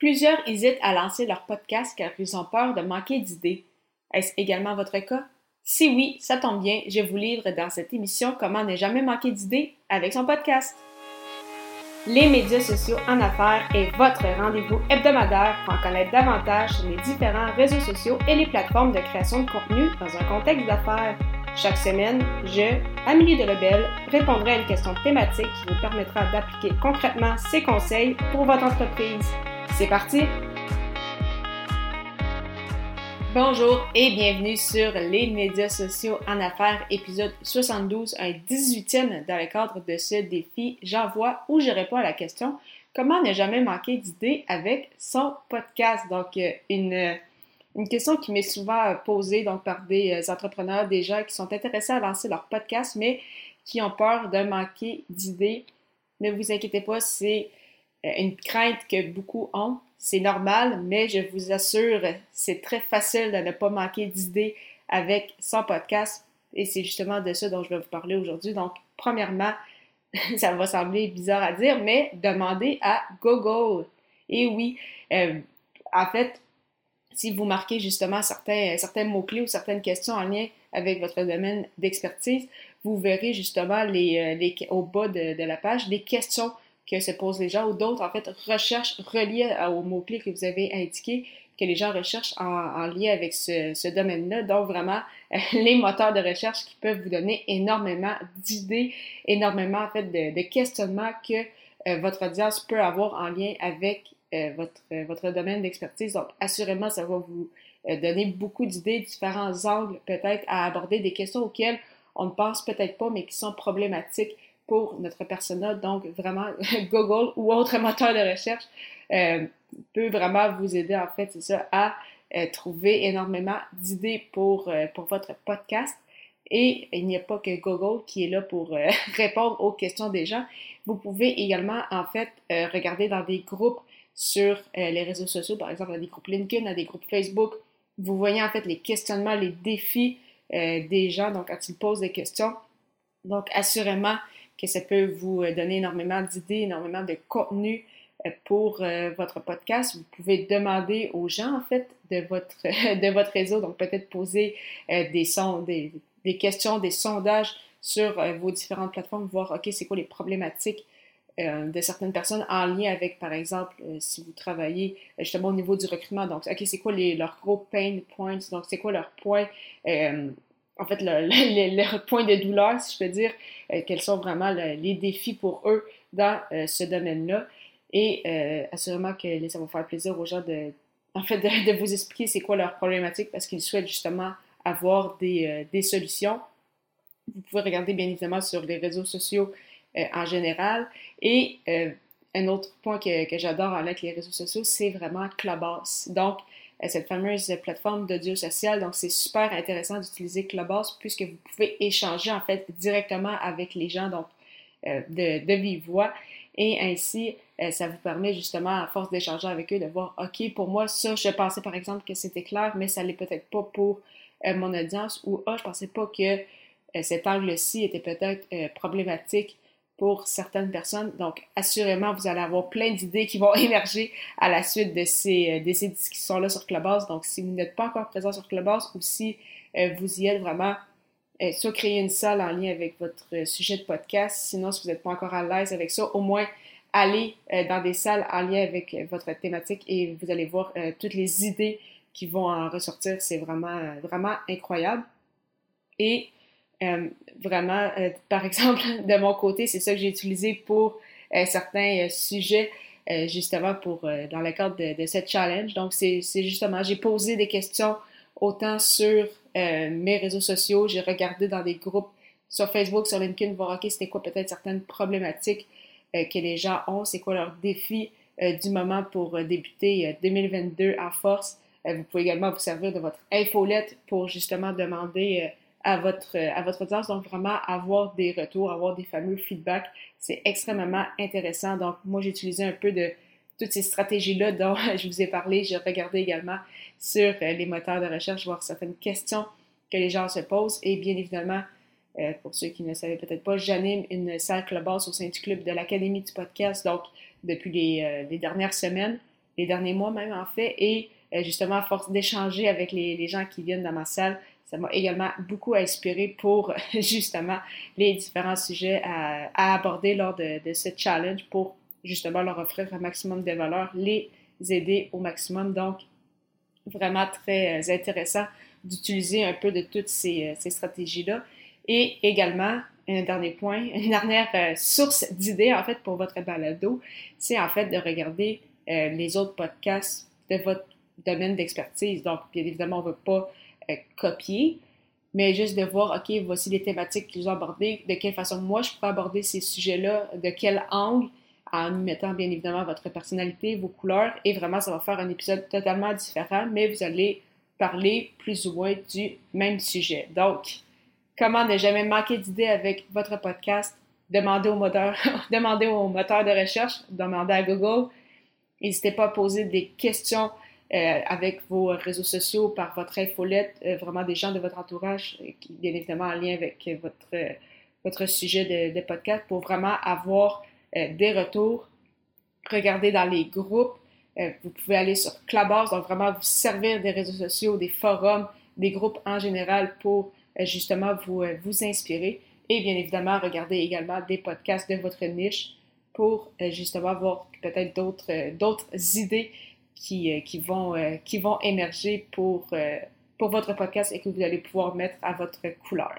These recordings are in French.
Plusieurs hésitent à lancer leur podcast car ils ont peur de manquer d'idées. Est-ce également votre cas? Si oui, ça tombe bien, je vous livre dans cette émission comment ne jamais manquer d'idées avec son podcast. Les médias sociaux en affaires est votre rendez-vous hebdomadaire pour en connaître davantage sur les différents réseaux sociaux et les plateformes de création de contenu dans un contexte d'affaires. Chaque semaine, je, Amélie Delebel, répondrai à une question thématique qui vous permettra d'appliquer concrètement ces conseils pour votre entreprise. C'est parti! Bonjour et bienvenue sur les médias sociaux en affaires, épisode 72, un 18e dans le cadre de ce défi J'envoie ou je réponds à la question Comment ne jamais manquer d'idées avec son podcast? Donc, euh, une, une question qui m'est souvent posée donc, par des euh, entrepreneurs, des gens qui sont intéressés à lancer leur podcast, mais qui ont peur de manquer d'idées. Ne vous inquiétez pas, c'est euh, une crainte que beaucoup ont. C'est normal, mais je vous assure, c'est très facile de ne pas manquer d'idées avec son podcast. Et c'est justement de ça dont je vais vous parler aujourd'hui. Donc, premièrement, ça va sembler bizarre à dire, mais demandez à Google. Et oui, euh, en fait, si vous marquez justement certains, certains mots-clés ou certaines questions en lien avec votre domaine d'expertise, vous verrez justement les, euh, les, au bas de, de la page des questions que se posent les gens ou d'autres, en fait, recherches reliées aux mots-clés que vous avez indiqués, que les gens recherchent en, lien avec ce, domaine-là. Donc, vraiment, les moteurs de recherche qui peuvent vous donner énormément d'idées, énormément, en fait, de, questionnements que euh, votre audience peut avoir en lien avec euh, votre, euh, votre domaine d'expertise. Donc, assurément, ça va vous donner beaucoup d'idées, différents angles peut-être à aborder, des questions auxquelles on ne pense peut-être pas, mais qui sont problématiques pour notre persona. Donc, vraiment, Google ou autre moteur de recherche euh, peut vraiment vous aider, en fait, à euh, trouver énormément d'idées pour, euh, pour votre podcast. Et il n'y a pas que Google qui est là pour répondre aux questions des gens. Vous pouvez également, en fait, regarder dans des groupes sur les réseaux sociaux, par exemple, dans des groupes LinkedIn, dans des groupes Facebook. Vous voyez, en fait, les questionnements, les défis des gens, donc, quand ils posent des questions. Donc, assurément, que ça peut vous euh, donner énormément d'idées, énormément de contenu euh, pour euh, votre podcast. Vous pouvez demander aux gens, en fait, de votre, de votre réseau, donc peut-être poser des, des, des, questions, des sondages sur vos différentes plateformes, voir, OK, c'est quoi les problématiques de certaines personnes en lien avec, par exemple, si vous travaillez justement au niveau du recrutement. Donc, OK, c'est quoi leurs gros pain points? Donc, c'est quoi leurs points en fait, le, point de douleur, si je peux dire, euh, quels sont vraiment les défis pour eux dans euh, ce domaine-là. Et euh, assurément que ça va faire plaisir aux gens de, en fait, de, vous expliquer c'est quoi leur problématique parce qu'ils souhaitent justement avoir des, des, solutions. Vous pouvez regarder bien évidemment sur les réseaux sociaux en général. Et un autre point que, que j'adore avec les réseaux sociaux, c'est vraiment Clubhouse. Donc, cette fameuse plateforme d'audio social. Donc, c'est super intéressant d'utiliser Clubhouse puisque vous pouvez échanger en fait directement avec les gens, donc euh, de, de, vive voix. Et ainsi, euh, ça vous permet justement, à force d'échanger avec eux, de voir, OK, pour moi, ça, je pensais par exemple que c'était clair, mais ça l'est peut-être pas pour euh, mon audience, ou ah, je pensais pas que cet angle-ci était peut-être problématique pour certaines personnes. Donc, assurément, vous allez avoir plein d'idées qui vont émerger à la suite de ces, euh, de ces discussions-là sur Clubhouse. Donc, si vous n'êtes pas encore présent sur Clubhouse ou si euh, vous y êtes vraiment, euh, soit créer une salle en lien avec votre sujet de podcast. Sinon, si vous n'êtes pas encore à l'aise avec ça, au moins allez dans des salles en lien avec votre thématique et vous allez voir toutes les idées qui vont en ressortir. C'est vraiment, vraiment incroyable. Et euh, vraiment, euh, par exemple, de mon côté, c'est ça que j'ai utilisé pour euh, certains sujets, justement pour dans le cadre de, de cette challenge. Donc, c'est justement, j'ai posé des questions autant sur mes réseaux sociaux, j'ai regardé dans des groupes sur Facebook, sur LinkedIn, voir, OK, c'était quoi peut-être certaines problématiques que les gens ont, c'est quoi leur défi du moment pour débuter 2022 en force. vous pouvez également vous servir de votre infolette pour justement demander à votre, à votre audience. Donc, vraiment, avoir des retours, avoir des fameux feedbacks, c'est extrêmement intéressant. Donc, moi, j'ai utilisé un peu de toutes ces stratégies-là dont je vous ai parlé. J'ai regardé également sur euh, les moteurs de recherche, voir certaines questions que les gens se posent. Et bien évidemment, euh, pour ceux qui ne savaient peut-être pas, j'anime une salle Clubhouse au sein du club de l'Académie du podcast, donc depuis les, euh, les dernières semaines. les derniers mois même en fait, et justement à force d'échanger avec les, gens qui viennent dans ma salle, ça m'a également beaucoup inspiré pour justement les différents sujets à, aborder lors de, ce challenge pour justement leur offrir un maximum de valeur, les aider au maximum. Donc, vraiment très euh, intéressant d'utiliser un peu de toutes ces, euh, stratégies-là. Et également, un dernier point, une dernière euh, source d'idées en fait pour votre balado, c'est en fait de regarder les autres podcasts de votre domaine d'expertise. Donc, bien évidemment, on ne veut pas copier, mais juste de voir, OK, voici les thématiques qu'ils ont abordées, de quelle façon moi je pourrais aborder ces sujets-là, de quel angle, en mettant bien évidemment votre personnalité, vos couleurs, et vraiment, ça va faire un épisode totalement différent, mais vous allez parler plus ou moins du même sujet. Donc, comment ne jamais manquer d'idées avec votre podcast? Demandez au moteur, demandez au moteur de recherche, demandez à Google. N'hésitez pas à poser des questions euh, avec vos réseaux sociaux, par votre infolette, euh, vraiment des gens de votre entourage, euh, qui bien évidemment en lien avec votre, votre sujet de, podcast, pour vraiment avoir des retours. Regardez dans les groupes. Vous pouvez aller sur Clubhouse, donc vraiment vous servir des réseaux sociaux, des forums, des groupes en général pour justement vous, vous inspirer. Et bien évidemment, regardez également des podcasts de votre niche pour justement avoir peut-être d'autres, d'autres idées qui, qui, vont, qui vont émerger pour, pour votre podcast et que vous allez pouvoir mettre à votre couleur.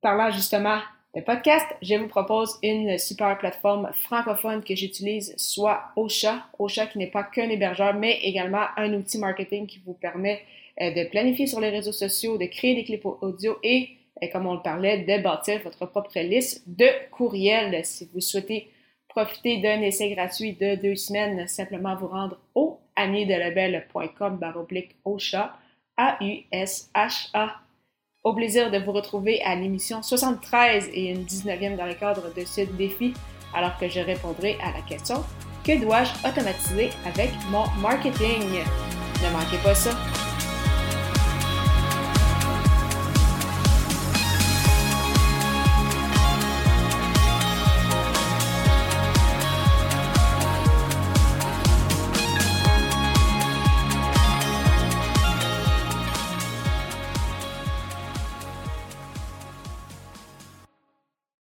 Parlant justement le podcast, je vous propose une super plateforme francophone que j'utilise, soit Ocha. Ocha qui n'est pas qu'un hébergeur, mais également un outil marketing qui vous permet euh, de planifier sur les réseaux sociaux, de créer des clips audio et, euh, comme on le parlait, de bâtir votre propre liste de courriels. Si vous souhaitez profiter d'un essai gratuit de deux semaines, simplement vous rendre au amidelabel.com baroblique Ocha, A-U-S-H-A au plaisir de vous retrouver à l'émission 73 et une 19e dans le cadre de ce défi, alors que je répondrai à la question Que dois-je automatiser avec mon marketing? Ne manquez pas ça.